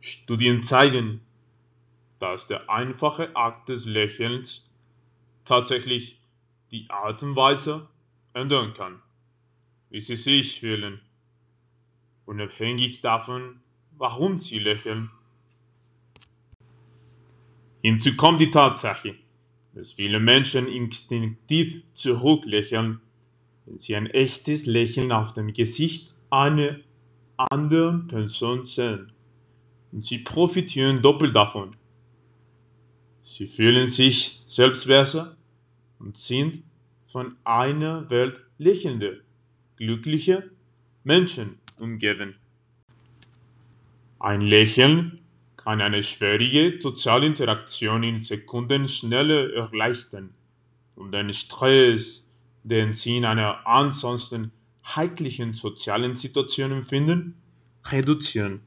Studien zeigen, dass der einfache Akt des Lächelns tatsächlich die Art und Weise ändern kann, wie sie sich fühlen, unabhängig davon, warum sie lächeln. Hinzu kommt die Tatsache, dass viele Menschen instinktiv zurücklächeln, wenn sie ein echtes Lächeln auf dem Gesicht einer anderen Person sehen. Und sie profitieren doppelt davon. Sie fühlen sich selbst besser und sind von einer Welt lächelnder, glücklicher Menschen umgeben. Ein Lächeln kann eine schwierige soziale Interaktion in Sekunden schneller erleichtern und den Stress, den Sie in einer ansonsten heiklen sozialen Situation empfinden, reduzieren.